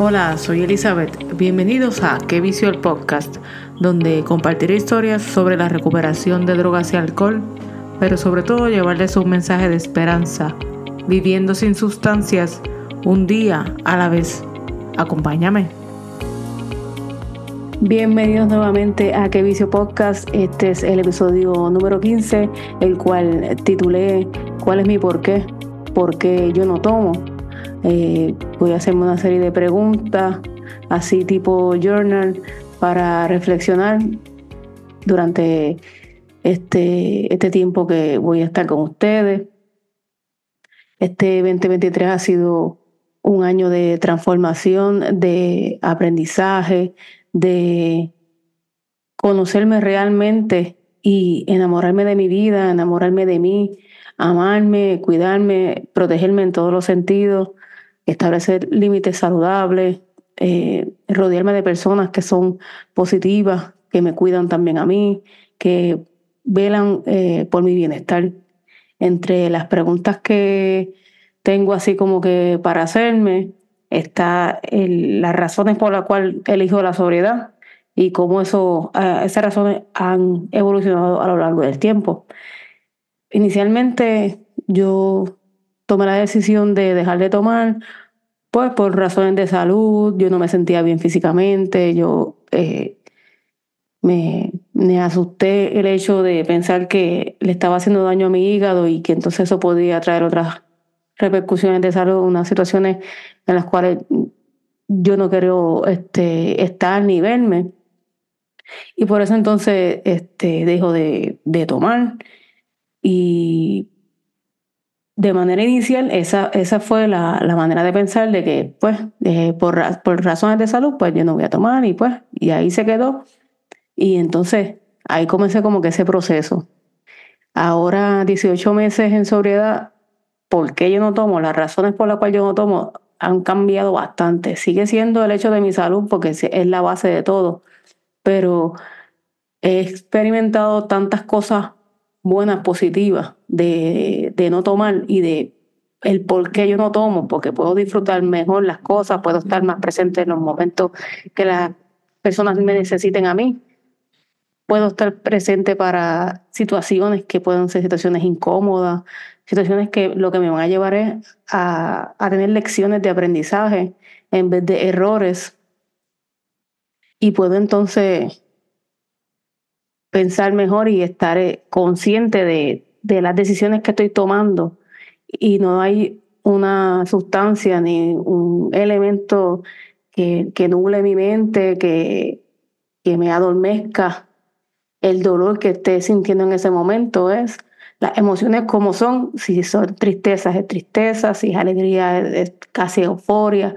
Hola, soy Elizabeth. Bienvenidos a Qué Vicio el Podcast, donde compartiré historias sobre la recuperación de drogas y alcohol, pero sobre todo llevarles un mensaje de esperanza, viviendo sin sustancias, un día a la vez. Acompáñame. Bienvenidos nuevamente a Qué Vicio Podcast. Este es el episodio número 15, el cual titulé ¿Cuál es mi por qué? ¿Por qué yo no tomo? Eh, voy a hacerme una serie de preguntas, así tipo journal, para reflexionar durante este, este tiempo que voy a estar con ustedes. Este 2023 ha sido un año de transformación, de aprendizaje, de conocerme realmente y enamorarme de mi vida, enamorarme de mí, amarme, cuidarme, protegerme en todos los sentidos, establecer límites saludables, eh, rodearme de personas que son positivas, que me cuidan también a mí, que velan eh, por mi bienestar. Entre las preguntas que tengo así como que para hacerme está las razones por las cuales elijo la sobriedad y cómo eso, esas razones han evolucionado a lo largo del tiempo. Inicialmente yo tomé la decisión de dejar de tomar, pues por razones de salud, yo no me sentía bien físicamente, yo eh, me, asusté el hecho de pensar que le estaba haciendo daño a mi hígado y que entonces eso podía traer otras repercusiones de salud, unas situaciones en las cuales yo no quiero este, estar ni verme. Y por eso entonces este, dejo de, de tomar y de manera inicial, esa, esa fue la, manera de pensar de que, pues, eh, por, por razones de salud, pues yo no voy a tomar y pues, y ahí se quedó. Y entonces ahí comencé como que ese proceso. Ahora, 18 meses en sobriedad, ¿por qué yo no tomo? Las razones por las cuales yo no tomo han cambiado bastante. Sigue siendo el hecho de mi salud porque es la base de todo, pero he experimentado tantas cosas buenas, positivas de, no tomar y de el por qué yo no tomo, porque puedo disfrutar mejor las cosas, puedo estar más presente en los momentos que las personas me necesiten a mí. Puedo estar presente para situaciones que pueden ser situaciones incómodas, situaciones que lo que me van a llevar es a, a tener lecciones de aprendizaje en vez de errores. Y puedo entonces pensar mejor y estar eh, consciente de, de las decisiones que estoy tomando. Y no hay una sustancia ni un elemento que, que nuble mi mente, que, que me adormezca el dolor que esté sintiendo en ese momento. Es las emociones como son, si son tristezas es tristeza, si es alegría es, casi euforia.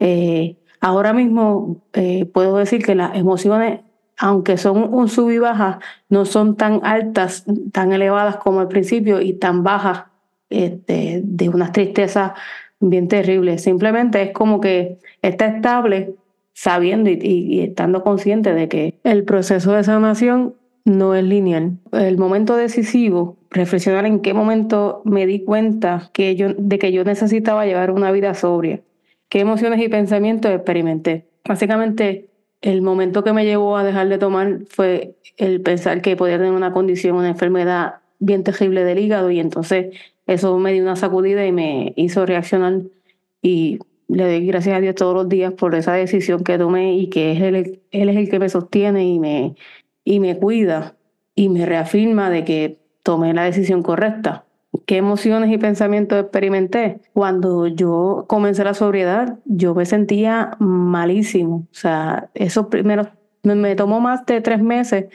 Eh, ahora mismo eh, puedo decir que las emociones aunque son un sub y baja, no son tan altas, tan elevadas como al principio y tan bajas este, de unas tristezas bien terribles. Simplemente es como que está estable sabiendo y, estando consciente de que el proceso de sanación no es lineal. El momento decisivo, reflexionar en qué momento me di cuenta que yo, de que yo necesitaba llevar una vida sobria, qué emociones y pensamientos experimenté. Básicamente el momento que me llevó a dejar de tomar fue el pensar que podía tener una condición, una enfermedad bien terrible del hígado y entonces eso me dio una sacudida y me hizo reaccionar. Y le doy gracias a Dios todos los días por esa decisión que tomé y que él, él es el que me sostiene y me, y me cuida y me reafirma de que tomé la decisión correcta qué emociones y pensamientos experimenté. Cuando yo comencé la sobriedad, yo me sentía malísimo. O sea, eso primero me, tomó más de tres meses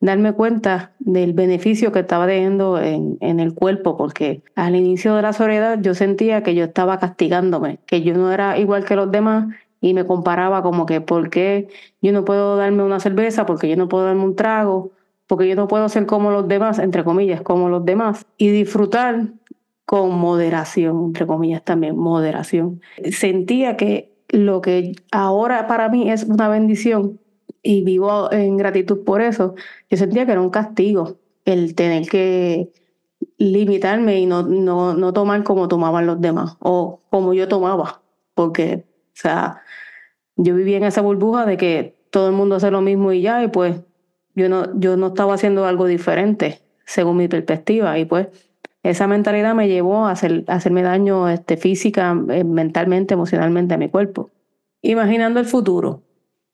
darme cuenta del beneficio que estaba teniendo en, en, el cuerpo, porque al inicio de la sobriedad yo sentía que yo estaba castigándome, que yo no era igual que los demás y me comparaba como que, ¿por qué yo no puedo darme una cerveza? porque yo no puedo darme un trago? Porque yo no puedo ser como los demás, entre comillas, como los demás, y disfrutar con moderación, entre comillas también, moderación. Sentía que lo que ahora para mí es una bendición y vivo en gratitud por eso, yo sentía que era un castigo el tener que limitarme y no, no, no tomar como tomaban los demás o como yo tomaba, porque, o sea, yo vivía en esa burbuja de que todo el mundo hace lo mismo y ya, y pues yo no, yo no estaba haciendo algo diferente según mi perspectiva. Y pues esa mentalidad me llevó a, hacer, hacerme daño este, física, eh, mentalmente, emocionalmente a mi cuerpo. Imaginando el futuro.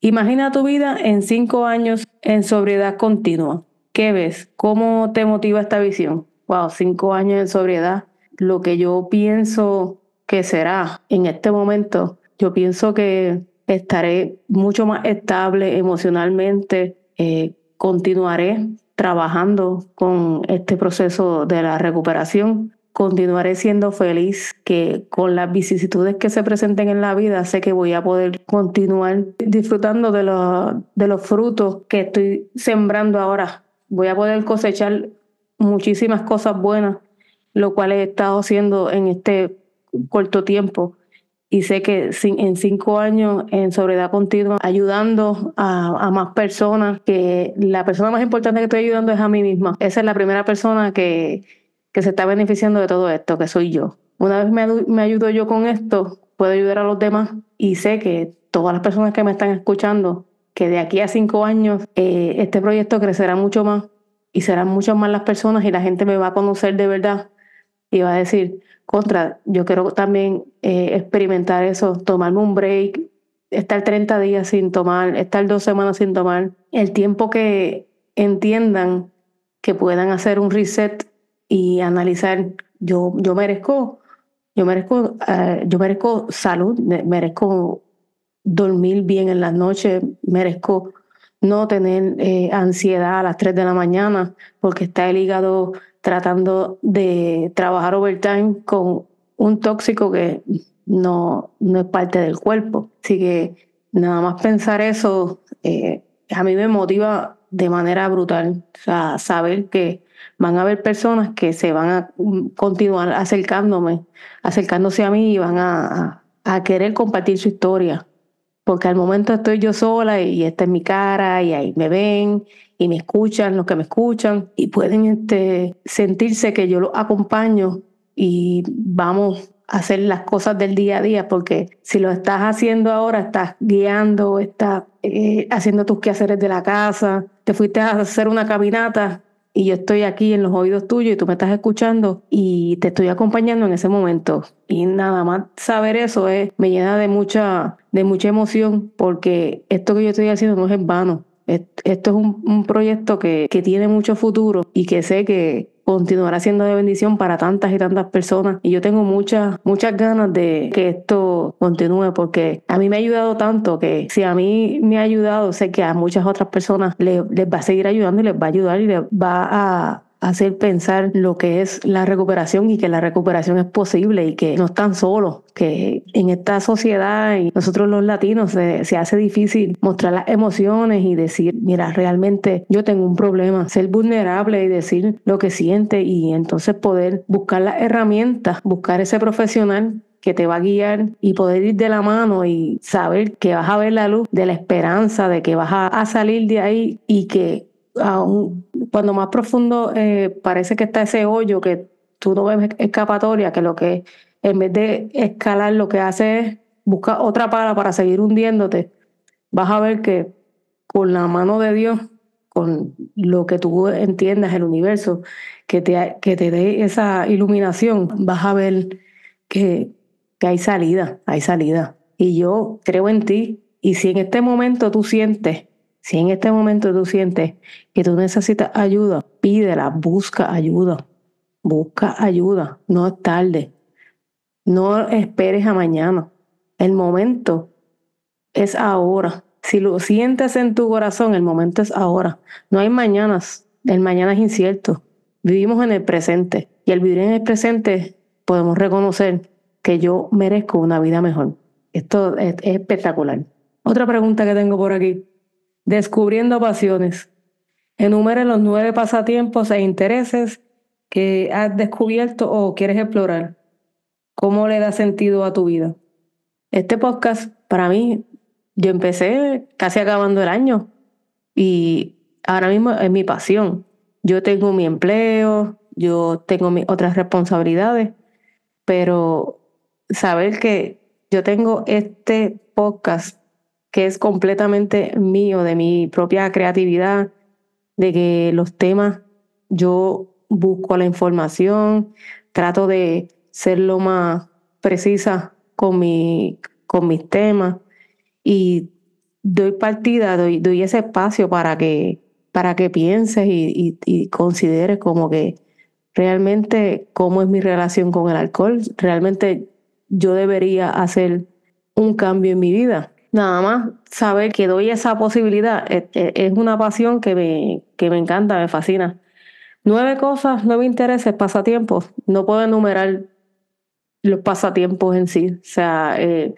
Imagina tu vida en cinco años en sobriedad continua. ¿Qué ves? ¿Cómo te motiva esta visión? Wow, cinco años en sobriedad. Lo que yo pienso que será en este momento, yo pienso que estaré mucho más estable emocionalmente, eh, continuaré trabajando con este proceso de la recuperación. Continuaré siendo feliz que con las vicisitudes que se presenten en la vida sé que voy a poder continuar disfrutando de, los, de los frutos que estoy sembrando ahora. Voy a poder cosechar muchísimas cosas buenas, lo cual he estado haciendo en este corto tiempo y sé que en cinco años en sobriedad continua, ayudando a, más personas, que la persona más importante que estoy ayudando es a mí misma. Esa es la primera persona que, que se está beneficiando de todo esto, que soy yo. Una vez me, me ayudo yo con esto, puedo ayudar a los demás y sé que todas las personas que me están escuchando, que de aquí a cinco años eh, este proyecto crecerá mucho más y serán muchas más las personas y la gente me va a conocer de verdad y va a decir, contra, yo quiero también eh, experimentar eso, tomarme un break, estar 30 días sin tomar, estar dos semanas sin tomar, el tiempo que entiendan que puedan hacer un reset y analizar, yo, yo merezco, yo merezco, eh, yo merezco salud, merezco dormir bien en las noches, merezco no tener eh, ansiedad a las 3 de la mañana porque está el hígado tratando de trabajar overtime con un tóxico que no, no es parte del cuerpo. Así que nada más pensar eso eh, a mí me motiva de manera brutal. O sea, saber que van a haber personas que se van a continuar acercándome, acercándose a mí y van a, a, querer compartir su historia. Porque al momento estoy yo sola y esta es mi cara y ahí me ven y me escuchan, los que me escuchan, y pueden este, sentirse que yo los acompaño y vamos a hacer las cosas del día a día, porque si lo estás haciendo ahora, estás guiando, estás eh, haciendo tus quehaceres de la casa, te fuiste a hacer una caminata y yo estoy aquí en los oídos tuyos y tú me estás escuchando y te estoy acompañando en ese momento. Y nada más saber eso es, me llena de mucha, de mucha emoción porque esto que yo estoy haciendo no es en vano. Esto es un, proyecto que, que, tiene mucho futuro y que sé que continuará siendo de bendición para tantas y tantas personas. Y yo tengo muchas, muchas ganas de que esto continúe porque a mí me ha ayudado tanto que si a mí me ha ayudado, sé que a muchas otras personas les va a seguir ayudando y les va a ayudar y les va a hacer pensar lo que es la recuperación y que la recuperación es posible y que no están solos, que en esta sociedad y nosotros los latinos se, hace difícil mostrar las emociones y decir, mira, realmente yo tengo un problema, ser vulnerable y decir lo que siente y entonces poder buscar las herramientas, buscar ese profesional que te va a guiar y poder ir de la mano y saber que vas a ver la luz de la esperanza, de que vas a salir de ahí y que cuando más profundo eh, parece que está ese hoyo que tú no ves escapatoria, que lo que en vez de escalar lo que hace es buscar otra pala para seguir hundiéndote, vas a ver que con la mano de Dios, con lo que tú entiendas el universo, que te, que te dé esa iluminación, vas a ver que, que hay salida, hay salida. Y yo creo en ti. Y si en este momento tú sientes si en este momento tú sientes que tú necesitas ayuda, pídela, busca ayuda. Busca ayuda, no es tarde. No esperes a mañana. El momento es ahora. Si lo sientes en tu corazón, el momento es ahora. No hay mañanas. El mañana es incierto. Vivimos en el presente. Y al vivir en el presente podemos reconocer que yo merezco una vida mejor. Esto es, es espectacular. Otra pregunta que tengo por aquí. Descubriendo pasiones. Enumere los nueve pasatiempos e intereses que has descubierto o quieres explorar. ¿Cómo le da sentido a tu vida? Este podcast, para mí, yo empecé casi acabando el año y ahora mismo es mi pasión. Yo tengo mi empleo, yo tengo otras responsabilidades, pero saber que yo tengo este podcast que es completamente mío, de mi propia creatividad, de que los temas yo busco la información, trato de ser lo más precisa con, mi, con mis temas y doy partida, doy, doy ese espacio para que, para que pienses y, y consideres como que realmente cómo es mi relación con el alcohol, realmente yo debería hacer un cambio en mi vida. Nada más saber que doy esa posibilidad es, es una pasión que me, que me encanta, me fascina. Nueve cosas, nueve intereses, pasatiempos. No puedo enumerar los pasatiempos en sí. O sea, eh,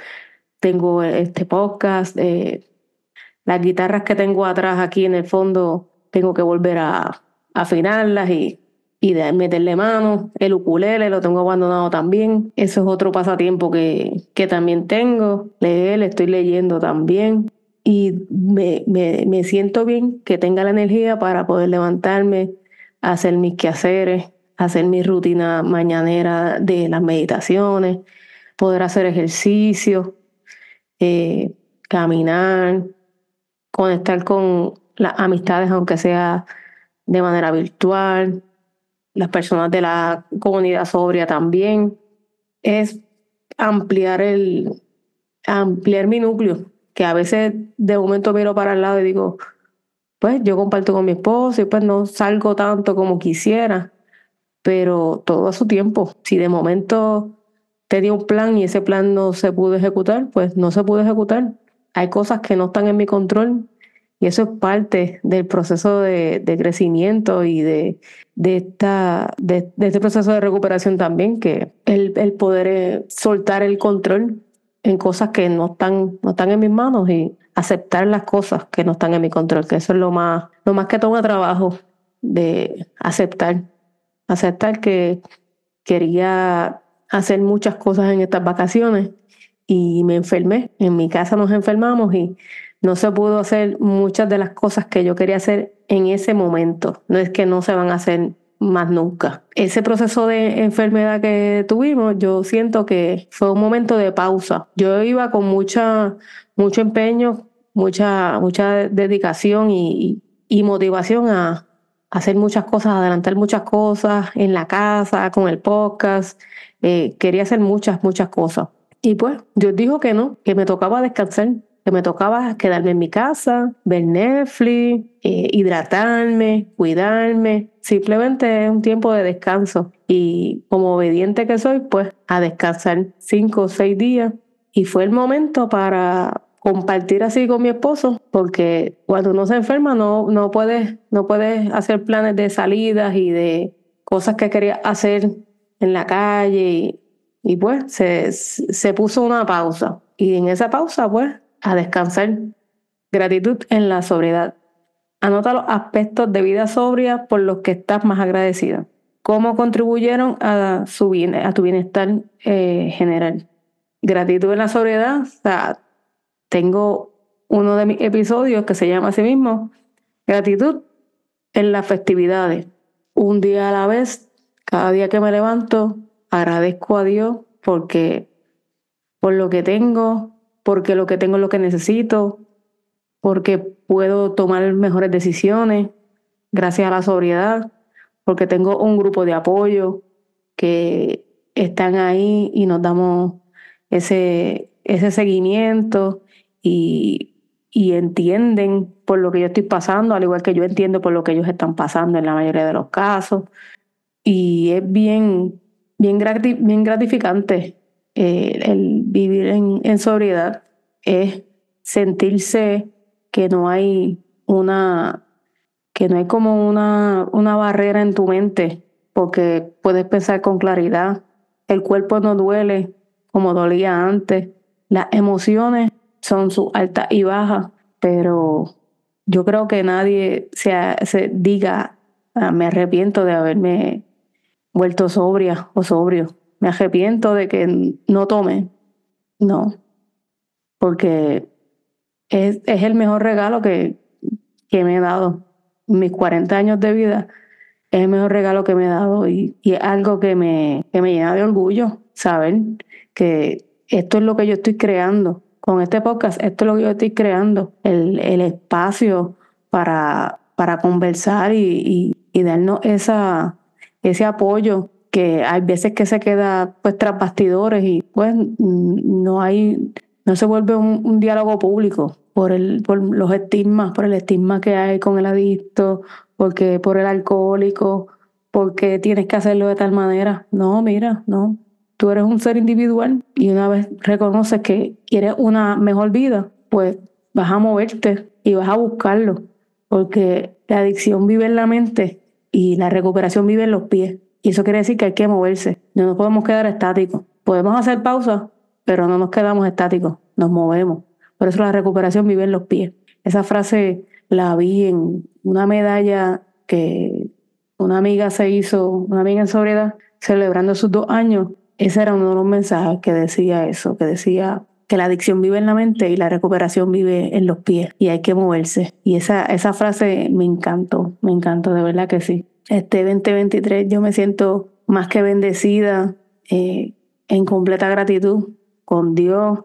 tengo este podcast, eh, las guitarras que tengo atrás aquí en el fondo, tengo que volver a, afinarlas y, y de meterle mano. El ukulele lo tengo abandonado también. Eso es otro pasatiempo que, que también tengo. Leer, estoy leyendo también. Y me, me, me siento bien que tenga la energía para poder levantarme, hacer mis quehaceres, hacer mi rutina mañanera de las meditaciones, poder hacer ejercicio, eh, caminar, conectar con las amistades, aunque sea de manera virtual, las personas de la comunidad sobria también, es ampliar el ampliar mi núcleo, que a veces de momento miro para el lado y digo, pues yo comparto con mi esposo y pues no salgo tanto como quisiera, pero todo a su tiempo. Si de momento tenía un plan y ese plan no se pudo ejecutar, pues no se pudo ejecutar. Hay cosas que no están en mi control y eso es parte del proceso de, crecimiento y de, de, esta, de, este proceso de recuperación también, que el, el poder eh, soltar el control en cosas que no están, no están en mis manos y aceptar las cosas que no están en mi control, que eso es lo más, lo más que toma trabajo de aceptar. Aceptar que quería hacer muchas cosas en estas vacaciones y me enfermé. En mi casa nos enfermamos y no se pudo hacer muchas de las cosas que yo quería hacer en ese momento. No es que no se van a hacer más nunca. Ese proceso de enfermedad que tuvimos, yo siento que fue un momento de pausa. Yo iba con mucha, mucho empeño, mucha, mucha dedicación y, y motivación a, hacer muchas cosas, adelantar muchas cosas en la casa, con el podcast. Eh, quería hacer muchas, muchas cosas. Y pues Dios dijo que no, que me tocaba descansar, que me tocaba quedarme en mi casa, ver Netflix, eh, hidratarme, cuidarme. Simplemente es un tiempo de descanso. Y como obediente que soy, pues a descansar cinco o seis días. Y fue el momento para compartir así con mi esposo, porque cuando uno se enferma no, no puedes no puedes hacer planes de salidas y de cosas que quería hacer en la calle. Y, y pues se, se puso una pausa. Y en esa pausa, pues, a descansar. Gratitud en la sobriedad. Anota los aspectos de vida sobria por los que estás más agradecida. ¿Cómo contribuyeron a, su a tu bienestar eh, general? Gratitud en la sobriedad. O sea, tengo uno de mis episodios que se llama así mismo, Gratitud en las festividades. Un día a la vez, cada día que me levanto, agradezco a Dios porque por lo que tengo, porque lo que tengo es lo que necesito, porque puedo tomar mejores decisiones gracias a la sobriedad, porque tengo un grupo de apoyo que están ahí y nos damos ese, ese seguimiento y, y entienden por lo que yo estoy pasando, al igual que yo entiendo por lo que ellos están pasando en la mayoría de los casos. Y es bien, bien, bien gratificante eh, el vivir en, sobriedad es sentirse que no hay una, que no hay como una, una barrera en tu mente, porque puedes pensar con claridad. El cuerpo no duele como dolía antes. Las emociones son sus altas y bajas, pero yo creo que nadie se, se diga, ah, me arrepiento de haberme vuelto sobria o sobrio me arrepiento de que no tome. No, porque es, el mejor regalo que, que, me he dado. Mis 40 años de vida es el mejor regalo que me he dado y, y es algo que me, que me llena de orgullo saber que esto es lo que yo estoy creando con este podcast, esto es lo que yo estoy creando, el, el espacio para, para conversar y, y, darnos esa, ese apoyo que hay veces que se queda pues tras bastidores y pues no hay, no se vuelve un, diálogo público por, el, por los estigmas, por el estigma que hay con el adicto, porque por el alcohólico, porque tienes que hacerlo de tal manera. No, mira, no. Tú eres un ser individual y una vez reconoces que quieres una mejor vida, pues vas a moverte y vas a buscarlo, porque la adicción vive en la mente y la recuperación vive en los pies. Y eso quiere decir que hay que moverse. No nos podemos quedar estáticos. Podemos hacer pausas, pero no nos quedamos estáticos, nos movemos. Por eso la recuperación vive en los pies. Esa frase la vi en una medalla que una amiga se hizo, una amiga en sobriedad, celebrando sus dos años. Ese era uno de los mensajes que decía eso, que decía que la adicción vive en la mente y la recuperación vive en los pies y hay que moverse. Y esa, esa frase me encantó, me encantó, de verdad que sí. Este 2023 yo me siento más que bendecida, eh, en completa gratitud con Dios,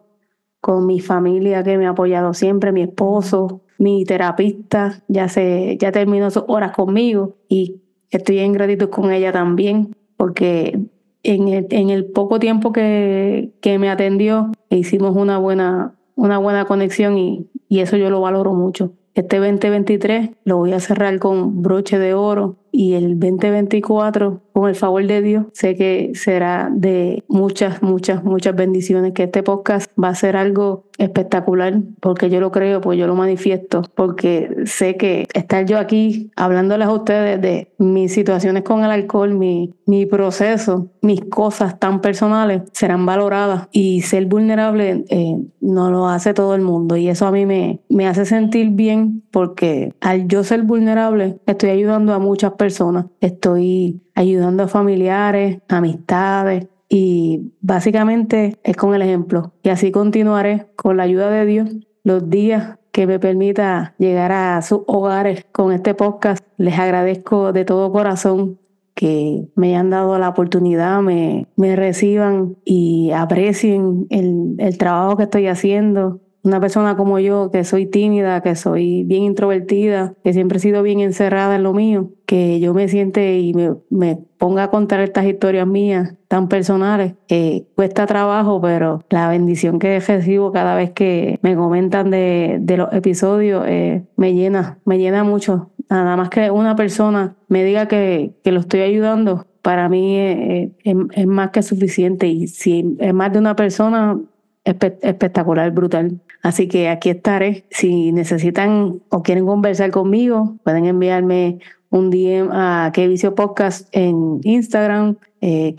con mi familia que me ha apoyado siempre, mi esposo, mi terapista, ya se, ya terminó sus horas conmigo y estoy en gratitud con ella también, porque en el, en el poco tiempo que, que me atendió, hicimos una buena, una buena conexión y, y eso yo lo valoro mucho. Este 2023 lo voy a cerrar con broche de oro y el 2024, con el favor de Dios, sé que será de muchas, muchas, muchas bendiciones, que este podcast va a ser algo espectacular, porque yo lo creo, pues yo lo manifiesto, porque sé que estar yo aquí hablándoles a ustedes de mis situaciones con el alcohol, mi, proceso, mis cosas tan personales, serán valoradas y ser vulnerable eh, no lo hace todo el mundo y eso a mí me, me hace sentir bien porque al yo ser vulnerable estoy ayudando a muchas personas. Estoy ayudando a familiares, amistades y básicamente es con el ejemplo. Y así continuaré con la ayuda de Dios los días que me permita llegar a sus hogares con este podcast. Les agradezco de todo corazón que me hayan dado la oportunidad, me, me reciban y aprecien el, el trabajo que estoy haciendo una persona como yo, que soy tímida, que soy bien introvertida, que siempre he sido bien encerrada en lo mío, que yo me siente y me, me ponga a contar estas historias mías tan personales, que cuesta trabajo, pero la bendición que recibo cada vez que me comentan de, de los episodios eh, me llena, me llena mucho. Nada más que una persona me diga que, que lo estoy ayudando, para mí es, es, más que suficiente. Y si es más de una persona, espectacular, brutal. Así que aquí estaré. Si necesitan o quieren conversar conmigo, pueden enviarme un DM a Que Vicio Podcast en Instagram, eh,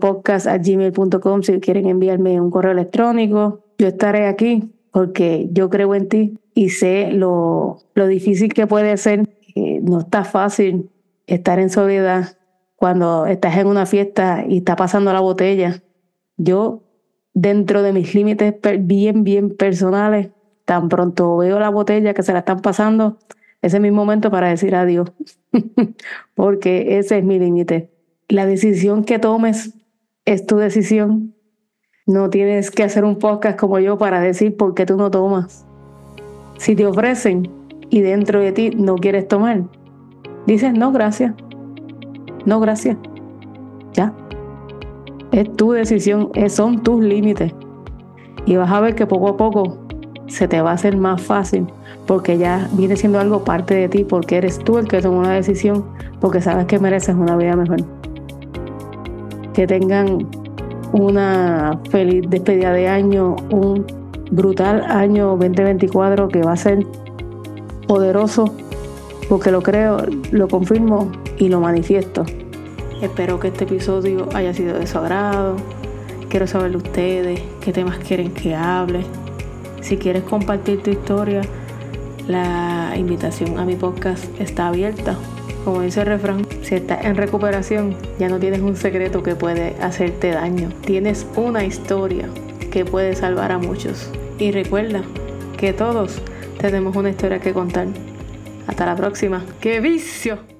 Podcast a gmail.com si quieren enviarme un correo electrónico. Yo estaré aquí porque yo creo en ti y sé lo, lo difícil que puede ser. no está fácil estar en soledad cuando estás en una fiesta y está pasando la botella. Yo dentro de mis límites bien, bien personales, tan pronto veo la botella que se la están pasando, ese es mi momento para decir adiós, porque ese es mi límite. La decisión que tomes es tu decisión. No tienes que hacer un podcast como yo para decir por qué tú no tomas. Si te ofrecen y dentro de ti no quieres tomar, dices no, gracias. No, gracias. Ya. Es tu decisión, son tus límites. Y vas a ver que poco a poco se te va a hacer más fácil porque ya viene siendo algo parte de ti, porque eres tú el que toma una decisión, porque sabes que mereces una vida mejor. Que tengan una feliz despedida de año, un brutal año 2024 que va a ser poderoso, porque lo creo, lo confirmo y lo manifiesto. Espero que este episodio haya sido de su agrado. Quiero saber de ustedes, qué temas quieren que hable. Si quieres compartir tu historia, la invitación a mi podcast está abierta. Como dice el refrán, si estás en recuperación, ya no tienes un secreto que puede hacerte daño. Tienes una historia que puede salvar a muchos. Y recuerda que todos tenemos una historia que contar. Hasta la próxima. ¡Qué vicio!